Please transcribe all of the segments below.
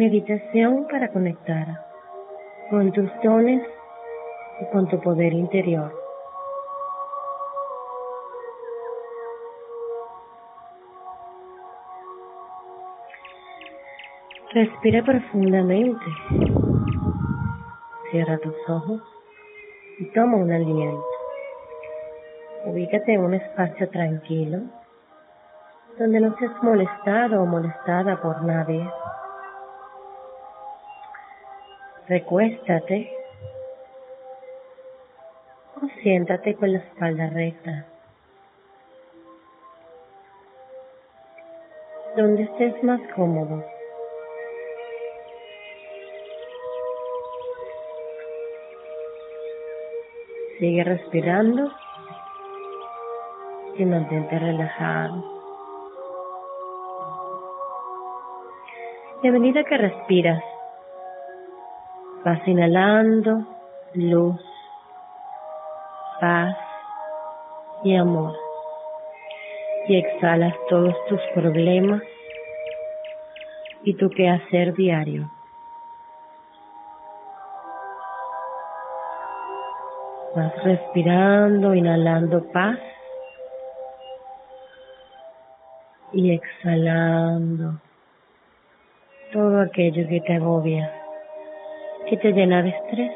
Meditación para conectar con tus dones y con tu poder interior. Respira profundamente. Cierra tus ojos y toma un aliento. Ubícate en un espacio tranquilo donde no seas molestado o molestada por nadie. Recuéstate o siéntate con la espalda recta. Donde estés más cómodo. Sigue respirando y mantente relajado. Y a medida que respiras, Vas inhalando luz, paz y amor. Y exhalas todos tus problemas y tu quehacer diario. Vas respirando, inhalando paz y exhalando todo aquello que te agobia te llena de estrés.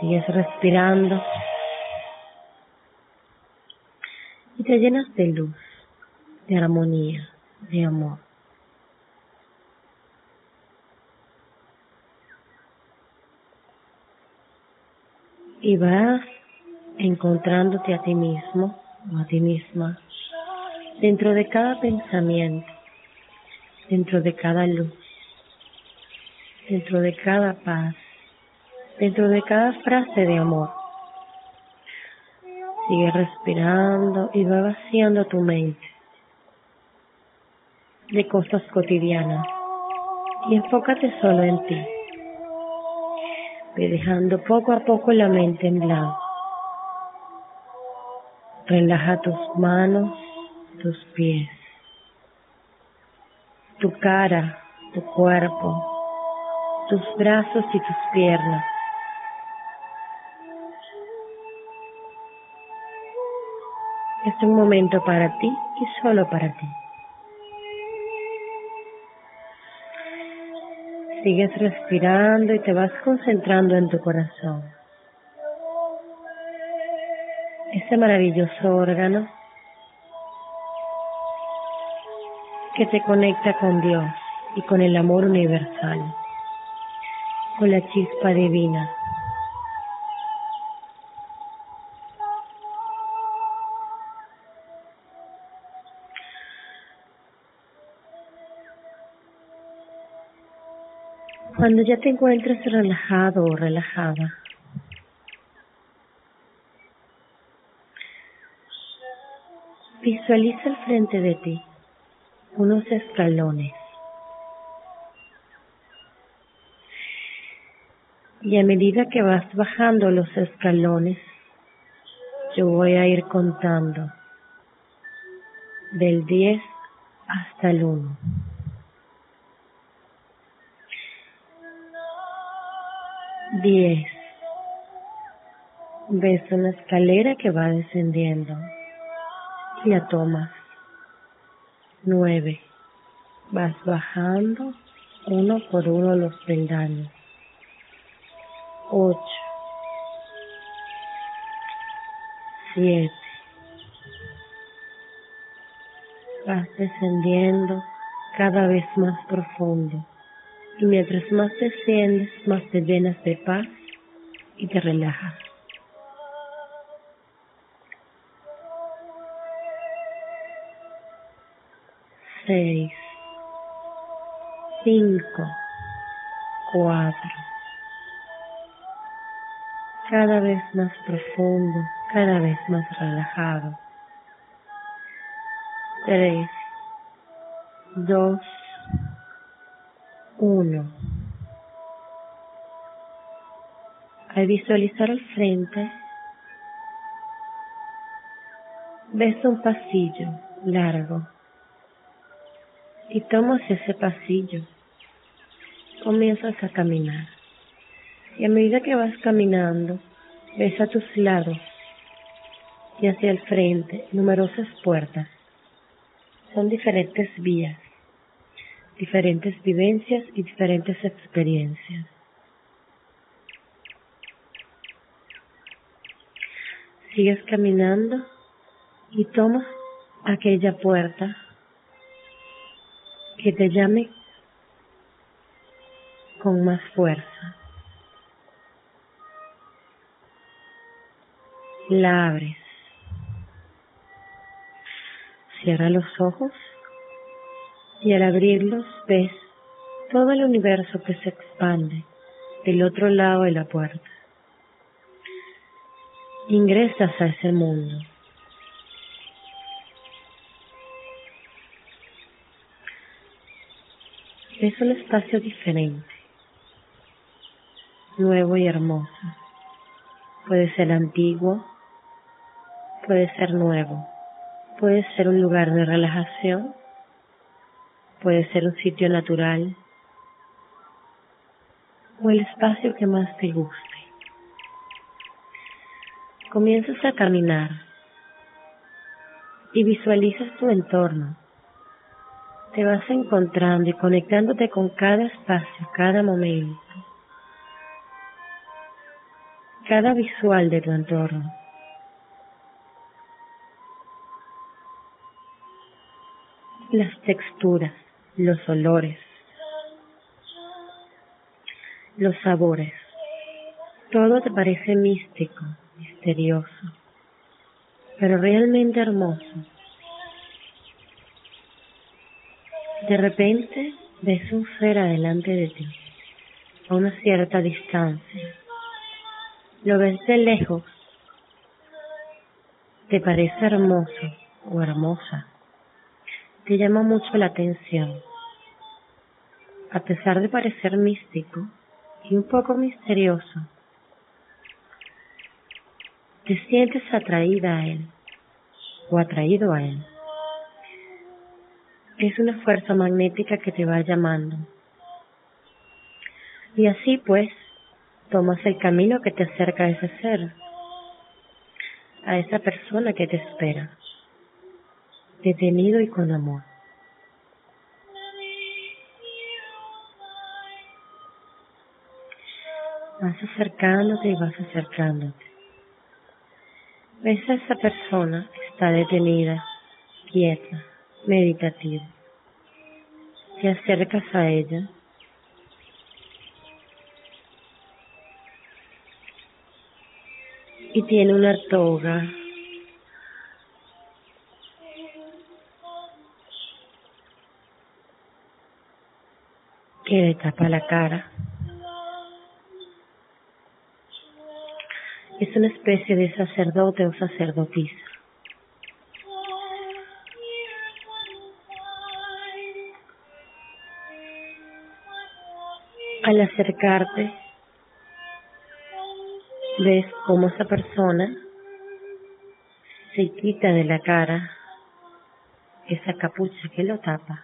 Sigues respirando y te llenas de luz, de armonía, de amor. Y vas encontrándote a ti mismo o a ti misma dentro de cada pensamiento, dentro de cada luz dentro de cada paz, dentro de cada frase de amor. Sigue respirando y va vaciando tu mente de cosas cotidianas y enfócate solo en ti. Ve dejando poco a poco la mente en blanco. Relaja tus manos, tus pies, tu cara, tu cuerpo, tus brazos y tus piernas. Es un momento para ti y solo para ti. Sigues respirando y te vas concentrando en tu corazón. Ese maravilloso órgano que te conecta con Dios y con el amor universal con la chispa divina. Cuando ya te encuentres relajado o relajada, visualiza al frente de ti unos escalones Y a medida que vas bajando los escalones, yo voy a ir contando del 10 hasta el 1. Diez. Ves una escalera que va descendiendo y la tomas. Nueve. Vas bajando uno por uno los peldaños ocho, siete. Vas descendiendo cada vez más profundo. Y mientras más desciendes, más te llenas de paz y te relajas. Seis, cinco, cuatro, cada vez más profundo, cada vez más relajado. Tres, dos, uno. Al visualizar al frente, ves un pasillo largo y tomas ese pasillo. Comienzas a caminar y a medida que vas caminando, ves a tus lados y hacia el frente numerosas puertas. Son diferentes vías, diferentes vivencias y diferentes experiencias. Sigues caminando y tomas aquella puerta que te llame con más fuerza. La abres. Cierra los ojos y al abrirlos ves todo el universo que se expande del otro lado de la puerta ingresas a ese mundo. Es un espacio diferente, nuevo y hermoso. Puede ser antiguo, puede ser nuevo, puede ser un lugar de relajación, puede ser un sitio natural o el espacio que más te guste comienzas a caminar y visualizas tu entorno. Te vas encontrando y conectándote con cada espacio, cada momento, cada visual de tu entorno. Las texturas, los olores, los sabores, todo te parece místico, misterioso, pero realmente hermoso. De repente ves un ser adelante de ti, a una cierta distancia. Lo ves de lejos. Te parece hermoso o hermosa. Te llama mucho la atención. A pesar de parecer místico y un poco misterioso, te sientes atraída a Él o atraído a Él. Es una fuerza magnética que te va llamando. Y así pues, tomas el camino que te acerca a ese ser, a esa persona que te espera, detenido y con amor. Vas acercándote y vas acercándote. Ves a esa persona, está detenida, quieta, meditativa. Te acercas a ella. Y tiene una toga que le tapa la cara. es una especie de sacerdote o sacerdotisa. Al acercarte, ves cómo esa persona se quita de la cara esa capucha que lo tapa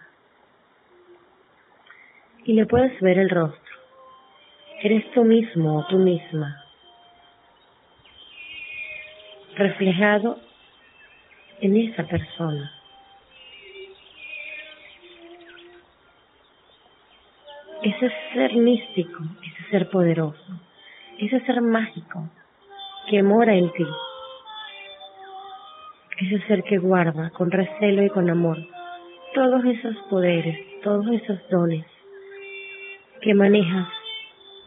y le puedes ver el rostro. Eres tú mismo o tú misma reflejado en esa persona. Ese ser místico, ese ser poderoso, ese ser mágico que mora en ti. Ese ser que guarda con recelo y con amor todos esos poderes, todos esos dones que manejas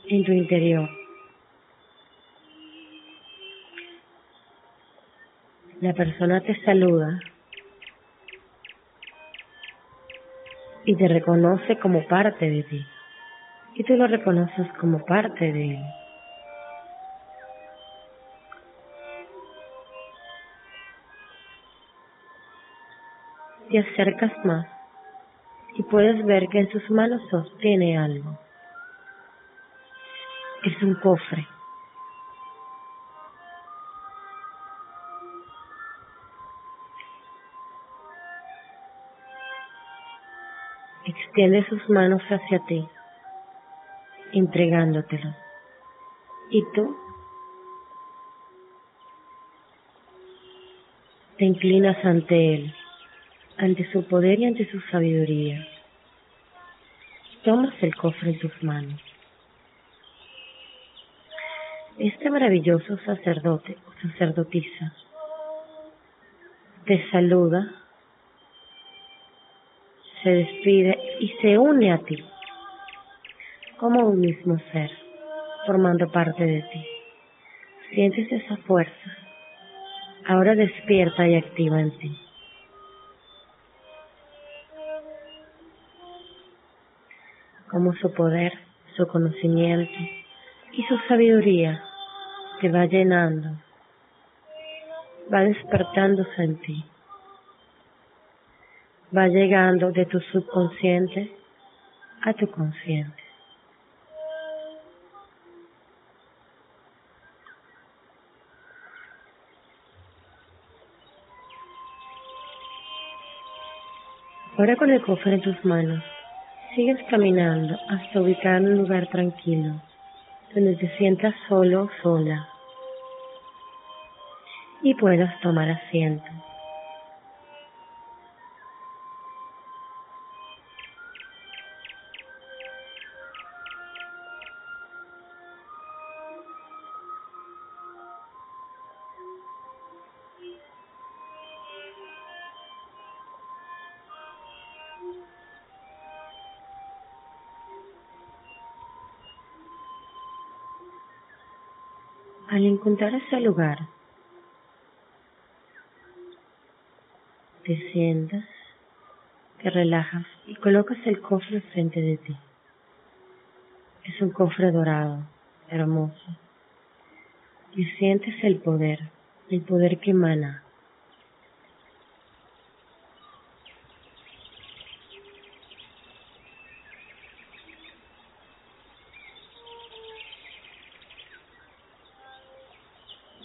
en tu interior. La persona te saluda y te reconoce como parte de ti. Y tú lo reconoces como parte de él. Te acercas más y puedes ver que en sus manos sostiene algo. Es un cofre. Extiende sus manos hacia ti, entregándotelo. Y tú te inclinas ante él, ante su poder y ante su sabiduría. Tomas el cofre en tus manos. Este maravilloso sacerdote o sacerdotisa te saluda se despide y se une a ti como un mismo ser, formando parte de ti. Sientes esa fuerza, ahora despierta y activa en ti. Como su poder, su conocimiento y su sabiduría te va llenando, va despertándose en ti va llegando de tu subconsciente a tu consciente. Ahora con el cofre en tus manos, sigues caminando hasta ubicar un lugar tranquilo, donde te sientas solo o sola y puedas tomar asiento. Encontrar ese lugar, te sientas, te relajas y colocas el cofre frente de ti. Es un cofre dorado, hermoso. Y sientes el poder, el poder que emana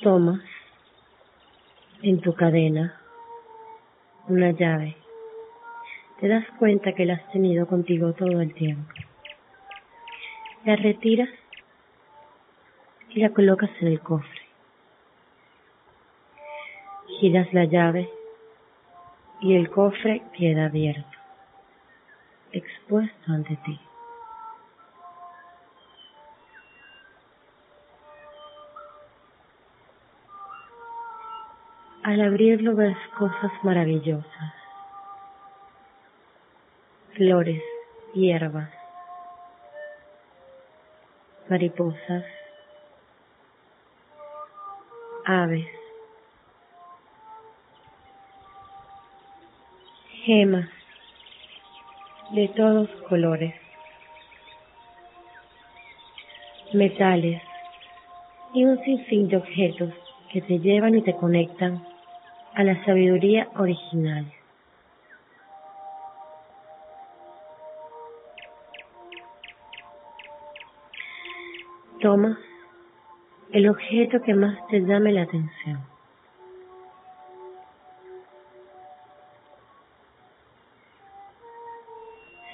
tomas en tu cadena una llave, te das cuenta que la has tenido contigo todo el tiempo. La retiras y la colocas en el cofre. Giras la llave y el cofre queda abierto, expuesto ante ti. Al abrirlo ves cosas maravillosas. Flores, hierbas, mariposas, aves, gemas de todos colores, metales y un sinfín de objetos que te llevan y te conectan a la sabiduría original. Toma el objeto que más te llame la atención.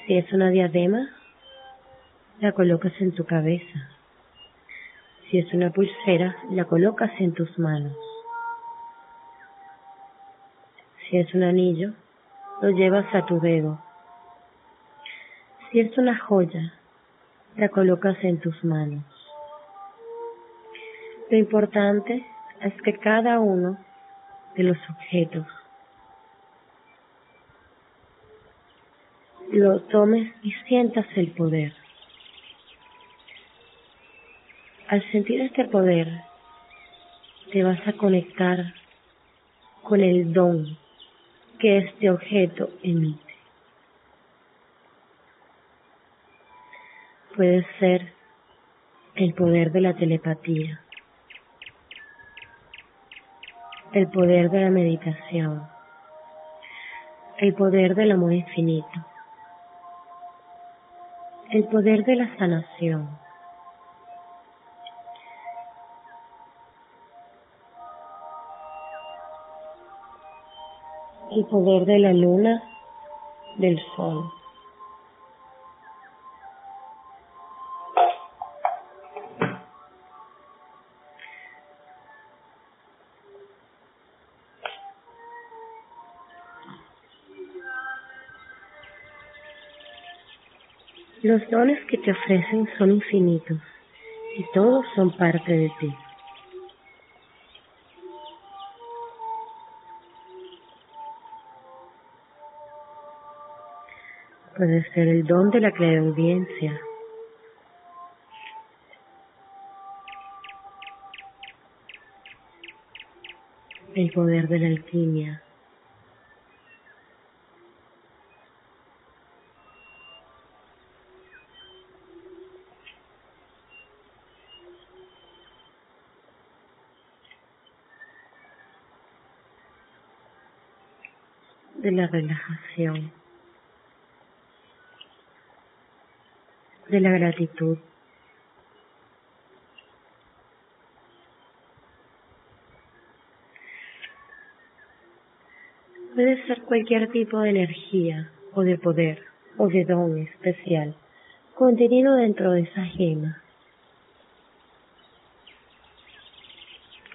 Si es una diadema, la colocas en tu cabeza. Si es una pulsera, la colocas en tus manos. Si es un anillo, lo llevas a tu dedo. Si es una joya, la colocas en tus manos. Lo importante es que cada uno de los objetos. Lo tomes y sientas el poder. Al sentir este poder, te vas a conectar con el don que este objeto emite. Puede ser el poder de la telepatía, el poder de la meditación, el poder del amor infinito, el poder de la sanación. El poder de la luna, del sol. Los dones que te ofrecen son infinitos y todos son parte de ti. Puede ser el don de la clareaudiencia, el poder de la alquimia, de la relajación, de la gratitud. Puede ser cualquier tipo de energía o de poder o de don especial contenido dentro de esa gema.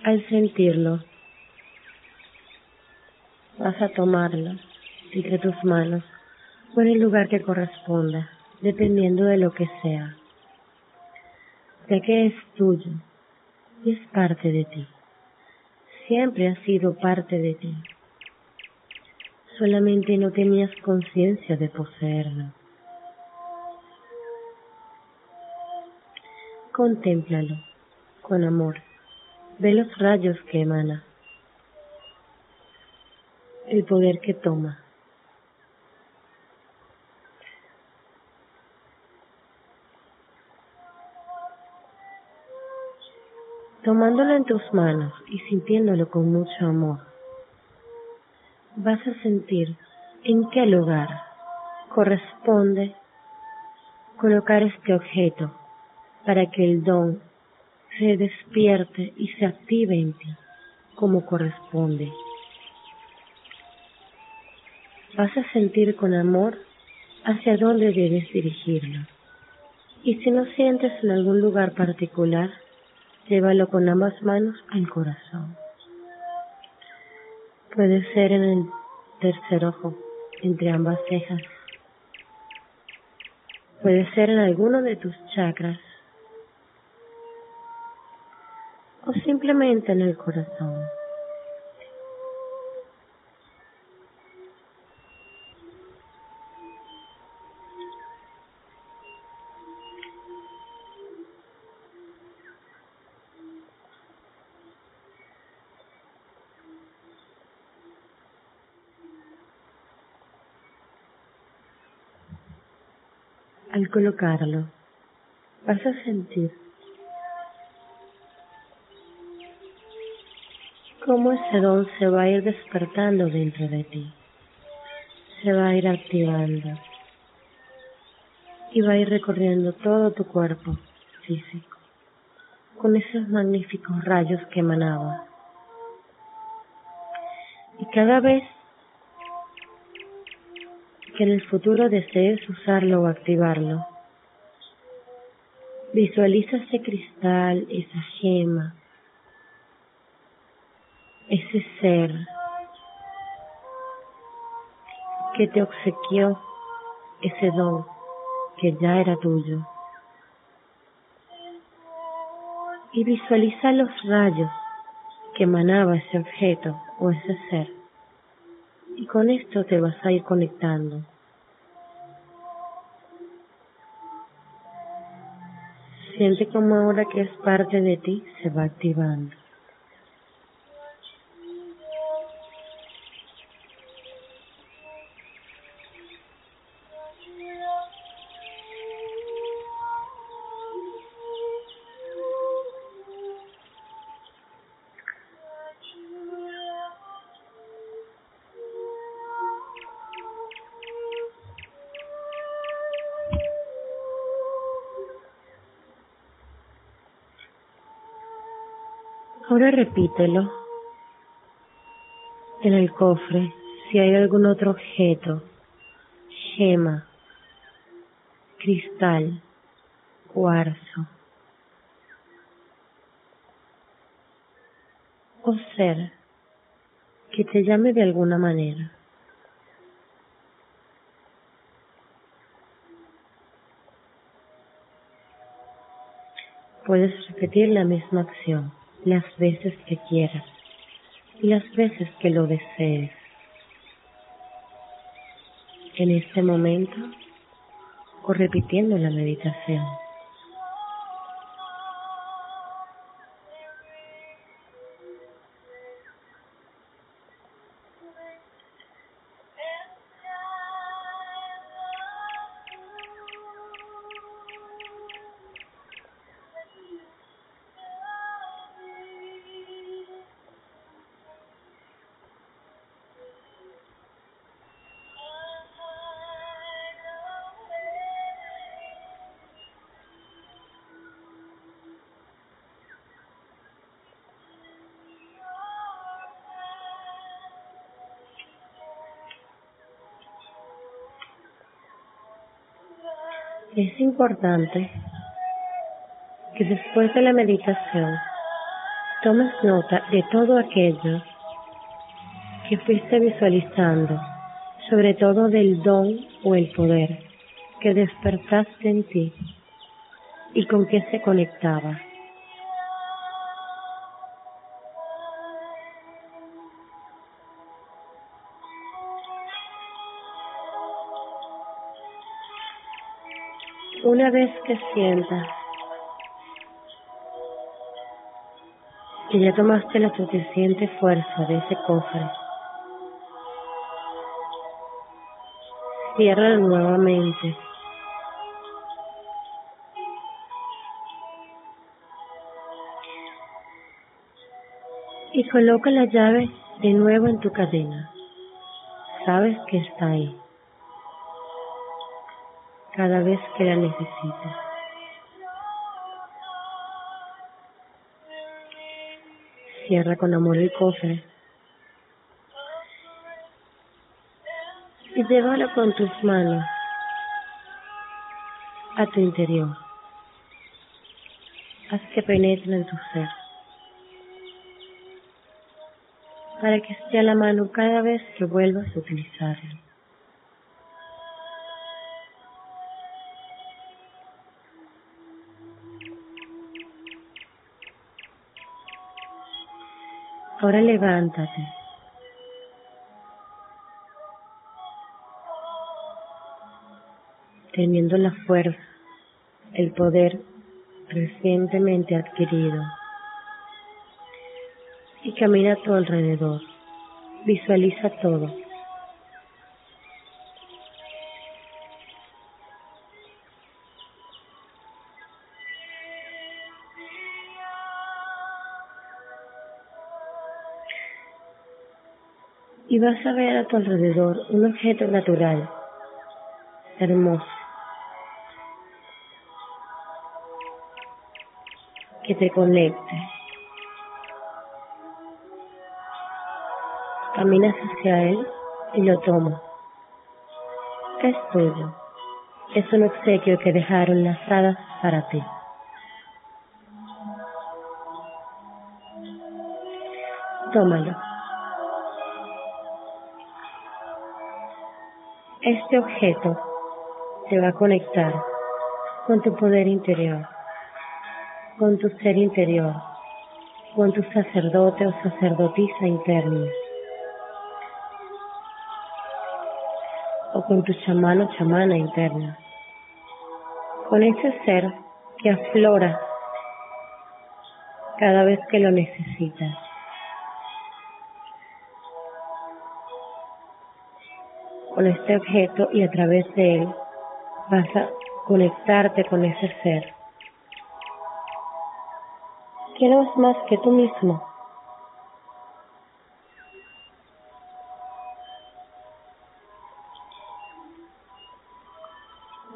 Al sentirlo, vas a tomarlo entre tus manos en el lugar que corresponda, dependiendo de lo que sea. Sé que es tuyo y es parte de ti. Siempre ha sido parte de ti. Solamente no tenías conciencia de poseerlo. Contémplalo con amor. Ve los rayos que emana el poder que toma. Tomándolo en tus manos y sintiéndolo con mucho amor, vas a sentir en qué lugar corresponde colocar este objeto para que el don se despierte y se active en ti como corresponde vas a sentir con amor hacia dónde debes dirigirlo. Y si no sientes en algún lugar particular, llévalo con ambas manos al corazón. Puede ser en el tercer ojo, entre ambas cejas. Puede ser en alguno de tus chakras. O simplemente en el corazón. Colocarlo, vas a sentir cómo ese don se va a ir despertando dentro de ti, se va a ir activando. Y va a ir recorriendo todo tu cuerpo físico con esos magníficos rayos que emanaba. Y cada vez que en el futuro desees usarlo o activarlo. Visualiza ese cristal, esa gema, ese ser que te obsequió ese don que ya era tuyo. Y visualiza los rayos que emanaba ese objeto o ese ser. Y con esto te vas a ir conectando. Siente como ahora que es parte de ti se va activando. Ahora repítelo. En el cofre, si hay algún otro objeto, gema, cristal, cuarzo, o ser que te llame de alguna manera. Puedes repetir la misma acción las veces que quieras y las veces que lo desees. En este momento o repitiendo la meditación. Importante que después de la meditación tomes nota de todo aquello que fuiste visualizando, sobre todo del don o el poder que despertaste en ti y con qué se conectaba. Una vez que sientas que ya tomaste la suficiente fuerza de ese cofre, cierra nuevamente. Y coloca la llave de nuevo en tu cadena. Sabes que está ahí cada vez que la necesites. Cierra con amor el cofre y llévalo con tus manos a tu interior. Haz que penetre en tu ser para que esté a la mano cada vez que vuelvas a utilizarlo. Ahora levántate. Teniendo la fuerza, el poder recientemente adquirido. Y camina a tu alrededor. Visualiza todo y vas a ver a tu alrededor un objeto natural, hermoso, que te conecte. Caminas hacia él y lo tomas. Es tuyo. Es un obsequio que dejaron las hadas para ti. Tómalo. Este objeto te va a conectar con tu poder interior, con tu ser interior con tu sacerdote o sacerdotisa interna, o con tu chamán o chamana interna, con ese ser que aflora cada vez que lo necesitas. Con este objeto y a través de él vas a conectarte con ese ser. Quiero más que tú mismo.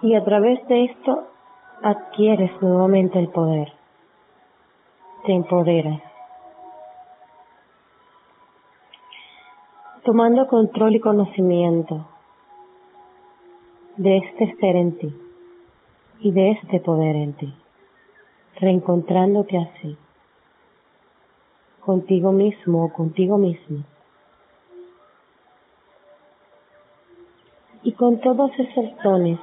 Y a través de esto adquieres nuevamente el poder. Te empoderas. Tomando control y conocimiento de este ser en ti y de este poder en ti, reencontrándote así, contigo mismo o contigo mismo. Y con todos esos dones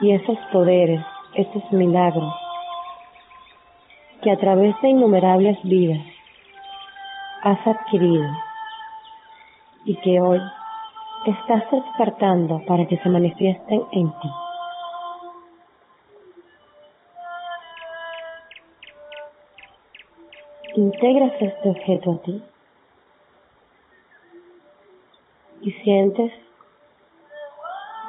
y esos poderes, esos milagros, que a través de innumerables vidas has adquirido y que hoy estás despertando para que se manifiesten en ti. Integras este objeto a ti y sientes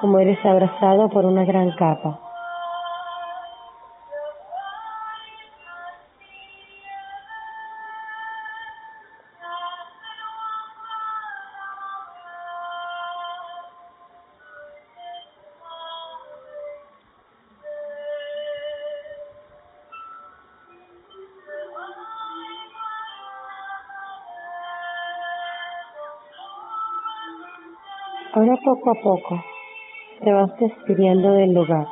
como eres abrazado por una gran capa poco a poco te vas despidiendo del lugar,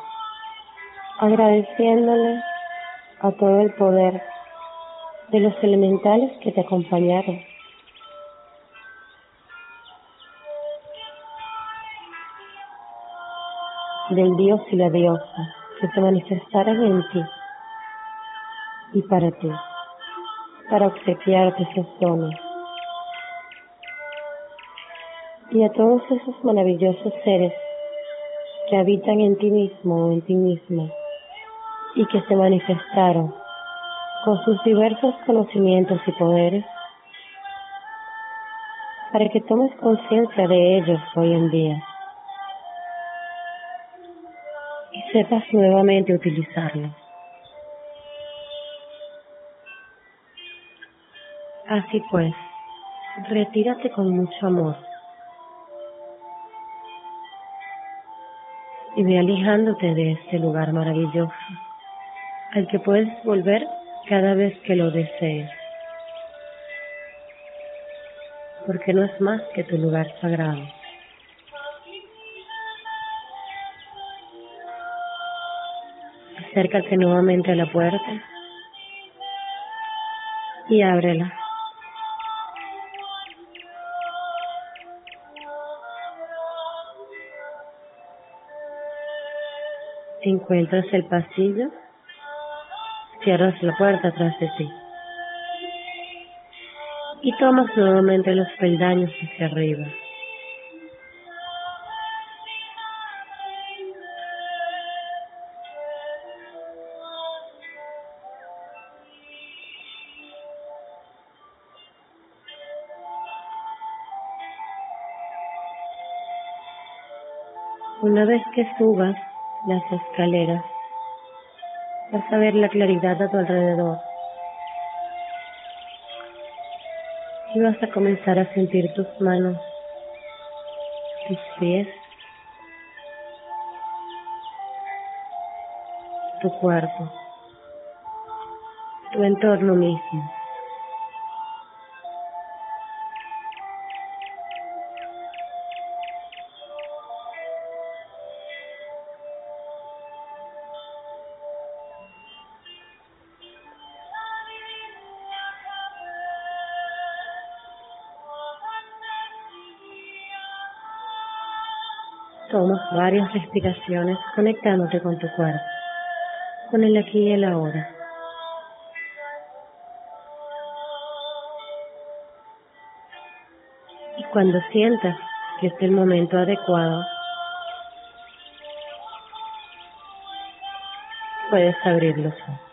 agradeciéndole a todo el poder de los elementales que te acompañaron. del Dios y la diosa que se manifestaran en ti y para ti, para obsequiarte esos dones y a todos esos maravillosos seres que habitan en ti mismo o en ti misma y que se manifestaron con sus diversos conocimientos y poderes para que tomes conciencia de ellos hoy en día y sepas nuevamente utilizarlos. Así pues, retírate con mucho amor y ve alejándote de este lugar maravilloso al que puedes volver cada vez que lo desees, porque no es más que tu lugar sagrado. Acércate nuevamente a la puerta y ábrela. Encuentras el pasillo, cierras la puerta tras de ti y tomas nuevamente los peldaños hacia arriba. Una vez que subas las escaleras. Vas a ver la claridad a tu alrededor. Y vas a comenzar a sentir tus manos, tus pies, tu cuerpo, tu entorno mismo. varias respiraciones conectándote con tu cuerpo, con el aquí y el ahora. Y cuando sientas que es el momento adecuado, puedes abrir los ojos.